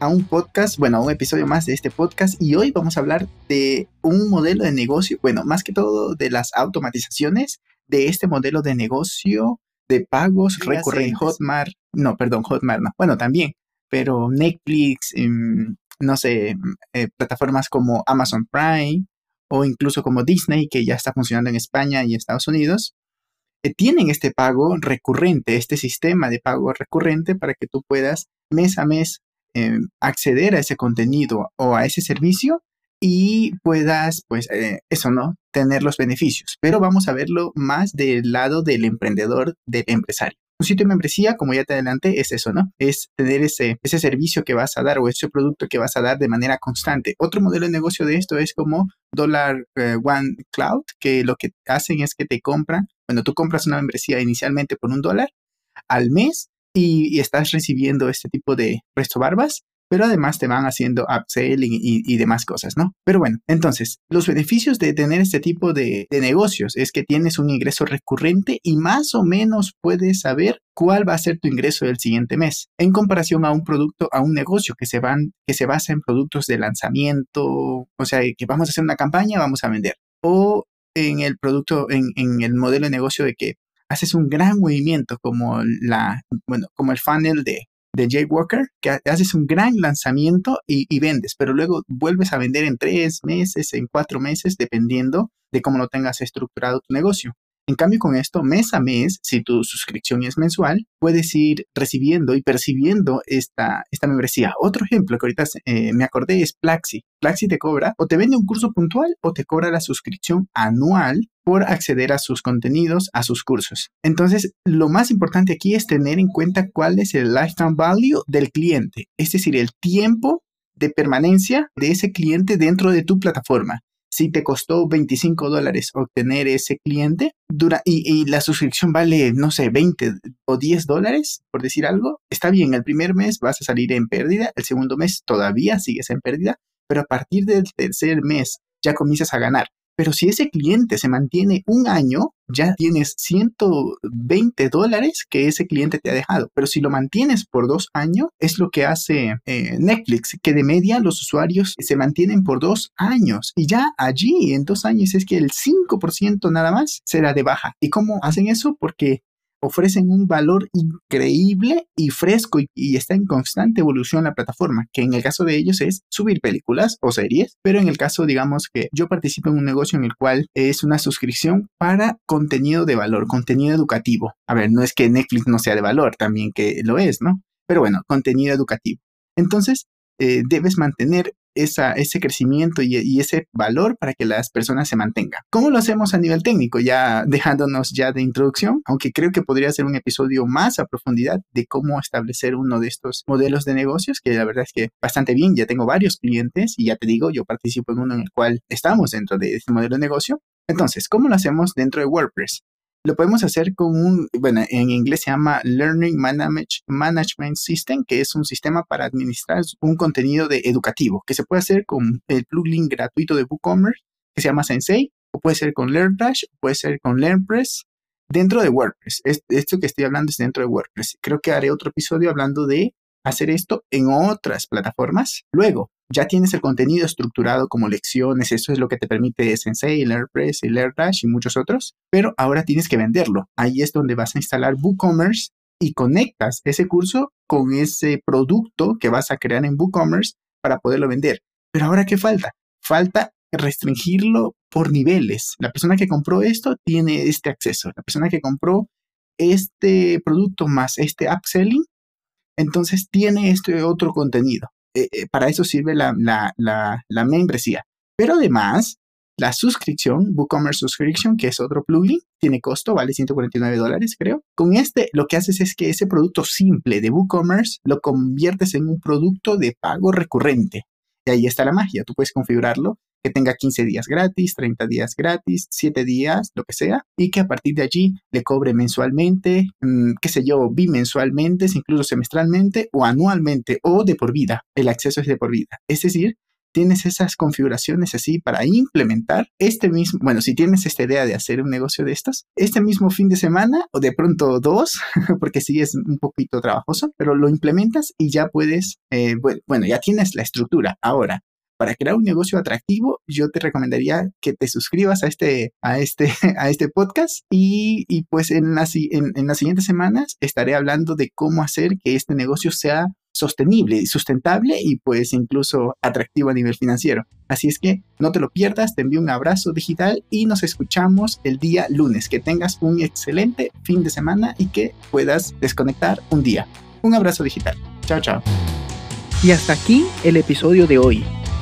a un podcast, bueno, a un episodio más de este podcast y hoy vamos a hablar de un modelo de negocio, bueno, más que todo de las automatizaciones de este modelo de negocio de pagos recurrentes. Hotmart, no, perdón, Hotmart no, bueno, también, pero Netflix, em, no sé, eh, plataformas como Amazon Prime o incluso como Disney, que ya está funcionando en España y Estados Unidos, eh, tienen este pago recurrente, este sistema de pago recurrente para que tú puedas mes a mes eh, acceder a ese contenido o a ese servicio y puedas, pues, eh, eso, ¿no? Tener los beneficios. Pero vamos a verlo más del lado del emprendedor, del empresario. Un sitio de membresía, como ya te adelanté, es eso, ¿no? Es tener ese, ese servicio que vas a dar o ese producto que vas a dar de manera constante. Otro modelo de negocio de esto es como Dollar eh, One Cloud, que lo que hacen es que te compran, cuando tú compras una membresía inicialmente por un dólar, al mes y, estás recibiendo este tipo de resto barbas, pero además te van haciendo upselling y, y, demás cosas, ¿no? Pero bueno, entonces, los beneficios de tener este tipo de, de, negocios es que tienes un ingreso recurrente y más o menos puedes saber cuál va a ser tu ingreso del siguiente mes, en comparación a un producto, a un negocio que se, van, que se basa en productos de lanzamiento, o sea, que vamos a hacer una campaña, vamos a vender, o en el producto, en, en el modelo de negocio de que haces un gran movimiento como la, bueno, como el funnel de, de Jay Walker, que haces un gran lanzamiento y, y, vendes, pero luego vuelves a vender en tres meses, en cuatro meses, dependiendo de cómo lo tengas estructurado tu negocio. En cambio, con esto, mes a mes, si tu suscripción es mensual, puedes ir recibiendo y percibiendo esta, membresía. Otro ejemplo que ahorita eh, me acordé es Plaxi. Plaxi te cobra o te vende un curso puntual o te cobra la suscripción anual por acceder a sus contenidos, a sus cursos. Entonces, lo más importante aquí es tener en cuenta cuál es el lifetime value del cliente, es decir, el tiempo de permanencia de ese cliente dentro de tu plataforma si te costó 25 dólares obtener ese cliente dura, y, la suscripción vale, no sé, 20 o 10 dólares, por decir algo, está bien, el primer mes vas a salir en pérdida, el segundo mes todavía sigues en pérdida, pero a partir del tercer mes ya comienzas a ganar. Pero si ese cliente se mantiene un año, ya tienes 120 dólares que ese cliente te ha dejado. Pero si lo mantienes por dos años, es lo que hace eh, Netflix, que de media los usuarios se mantienen por dos años. Y ya allí, en dos años, es que el 5% nada más será de baja. ¿Y cómo hacen eso? Porque ofrecen un valor increíble y fresco y, está en constante evolución la plataforma, que en el caso de ellos es subir películas o series, pero en el caso, digamos que yo participo en un negocio en el cual es una suscripción para contenido de valor, contenido educativo. A ver, no es que Netflix no sea de valor, también que lo es, ¿no? Pero bueno, contenido educativo. Entonces, eh, debes mantener ese crecimiento y, ese valor para que las personas se mantengan. ¿Cómo lo hacemos a nivel técnico? Ya dejándonos ya de introducción, aunque creo que podría ser un episodio más a profundidad de cómo establecer uno de estos modelos de negocios, que la verdad es que bastante bien, ya tengo varios clientes y ya te digo, yo participo en uno en el cual estamos dentro de este modelo de negocio. Entonces, ¿cómo lo hacemos dentro de WordPress? Lo podemos hacer con un, bueno, en inglés se llama Learning Management System, que es un sistema para administrar un contenido de educativo, que se puede hacer con el plugin gratuito de WooCommerce, que se llama Sensei, o puede ser con LearnDash, o puede ser con LearnPress, dentro de WordPress. Esto que estoy hablando es dentro de WordPress. Creo que haré otro episodio hablando de hacer esto en otras plataformas. Luego, ya tienes el contenido estructurado como lecciones, eso es lo que te permite Sensei, LearnPress, LearnDash y muchos otros, pero ahora tienes que venderlo. Ahí es donde vas a instalar WooCommerce y conectas ese curso con ese producto que vas a crear en WooCommerce para poderlo vender. Pero ahora, ¿qué falta? Falta restringirlo por niveles. La persona que compró esto tiene este acceso. La persona que compró este producto más este upselling, entonces tiene este otro contenido. Eh, eh, para eso sirve la, la, la, membresía. Pero además, la suscripción, WooCommerce Subscription, que es otro plugin, tiene costo, vale 149 dólares, creo. Con este, lo que haces es que ese producto simple de WooCommerce lo conviertes en un producto de pago recurrente. Y ahí está la magia. Tú puedes configurarlo que tenga 15 días gratis, 30 días gratis, 7 días, lo que sea, y que a partir de allí le cobre mensualmente, mm, qué sé yo, bimensualmente, incluso semestralmente o anualmente o de por vida. El acceso es de por vida. Es decir, tienes esas configuraciones así para implementar este mismo, bueno, si tienes esta idea de hacer un negocio de estas, este mismo fin de semana o de pronto dos, porque sí es un poquito trabajoso, pero lo implementas y ya puedes, eh, bueno, ya tienes la estructura. Ahora, para crear un negocio atractivo, yo te recomendaría que te suscribas a este, a este, a este podcast y, pues en las, en las siguientes semanas estaré hablando de cómo hacer que este negocio sea sostenible y sustentable y pues incluso atractivo a nivel financiero. Así es que no te lo pierdas, te envío un abrazo digital y nos escuchamos el día lunes. Que tengas un excelente fin de semana y que puedas desconectar un día. Un abrazo digital. Chao, chao. Y hasta aquí el episodio de hoy.